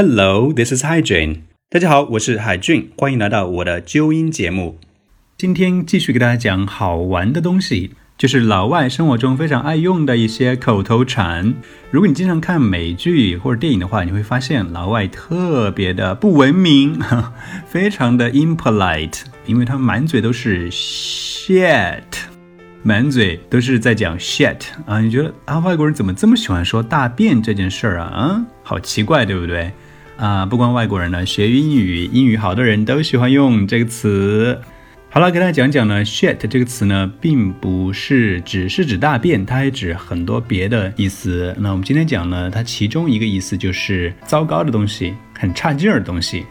Hello, this is Hi Jane。大家好，我是海俊，欢迎来到我的纠音节目。今天继续给大家讲好玩的东西，就是老外生活中非常爱用的一些口头禅。如果你经常看美剧或者电影的话，你会发现老外特别的不文明，非常的 impolite，因为他满嘴都是 shit，满嘴都是在讲 shit 啊。你觉得啊，外国人怎么这么喜欢说大便这件事儿啊？啊，好奇怪，对不对？啊，不光外国人呢，学英语，英语好的人都喜欢用这个词。好了，给大家讲讲呢，shit 这个词呢，并不是只是指大便，它还指很多别的意思。那我们今天讲呢，它其中一个意思就是糟糕的东西，很差劲儿的东西。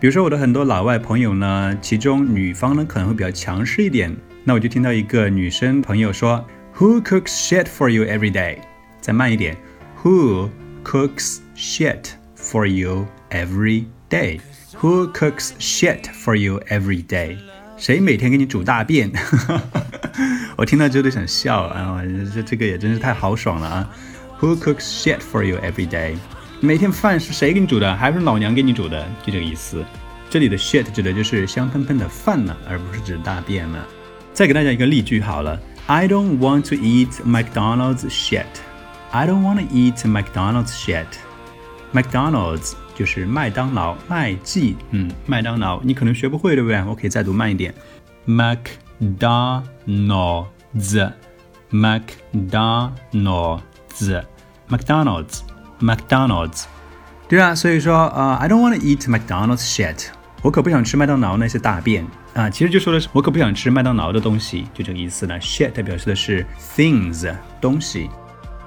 比如说我的很多老外朋友呢，其中女方呢可能会比较强势一点，那我就听到一个女生朋友说，Who cooks shit for you every day？再慢一点，Who cooks shit？shit？for you every day? Who cooks shit for you every day? 谁每天给你煮大便？我听到之后都想笑啊！这这个也真是太豪爽了啊！Who cooks shit for you every day？每天饭是谁给你煮的？还是老娘给你煮的？就这个意思。这里的 shit 指的就是香喷喷的饭呢，而不是指大便呢。再给大家一个例句好了：I don't want to eat McDonald's shit. I don't want to eat McDonald's shit. McDonald's 就是麦当劳，麦记，嗯，麦当劳，你可能学不会，对不对？我可以再读慢一点，McDonald's，McDonald's，McDonald's，McDonald's，对啊，所以说，呃，I don't want to eat McDonald's shit，我可不想吃麦当劳那些大便啊，其实就说的是我可不想吃麦当劳的东西，就这个意思呢。shit 表示的是 things 东西，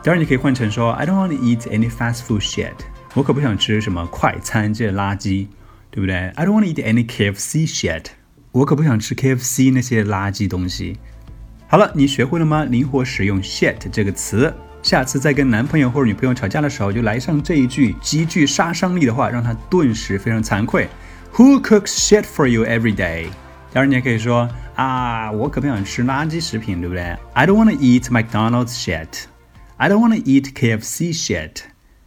当然你可以换成说，I don't want to eat any fast food shit。 我可不想吃什么快餐这些垃圾，对不对？I don't want to eat any KFC shit。我可不想吃 KFC 那些垃圾东西。好了，你学会了吗？灵活使用 shit 这个词。下次再跟男朋友或者女朋友吵架的时候，就来上这一句极具杀伤力的话，让他顿时非常惭愧。Who cooks shit for you every day？当然，你也可以说啊，我可不想吃垃圾食品，对不对？I don't want to eat McDonald's shit。I don't want to eat KFC shit。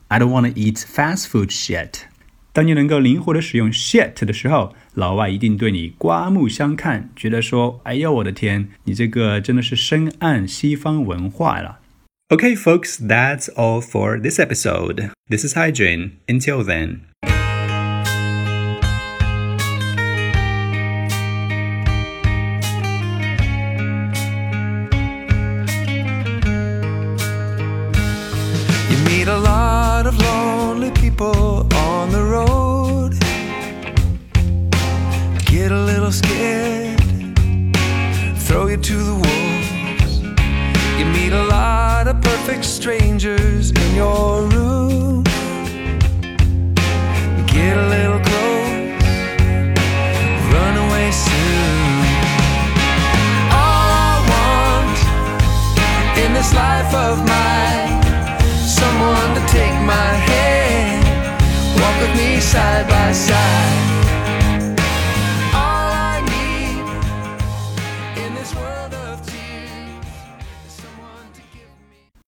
I don't want to eat fast food shit。当你能够灵活的使用 shit 的时候，老外一定对你刮目相看，觉得说：“哎呦，我的天，你这个真的是深谙西方文化了。” Okay, folks, that's all for this episode. This is Hygiene. Until then. people perfect strangers in your room. Get a little close, run away soon. All I want in this life of mine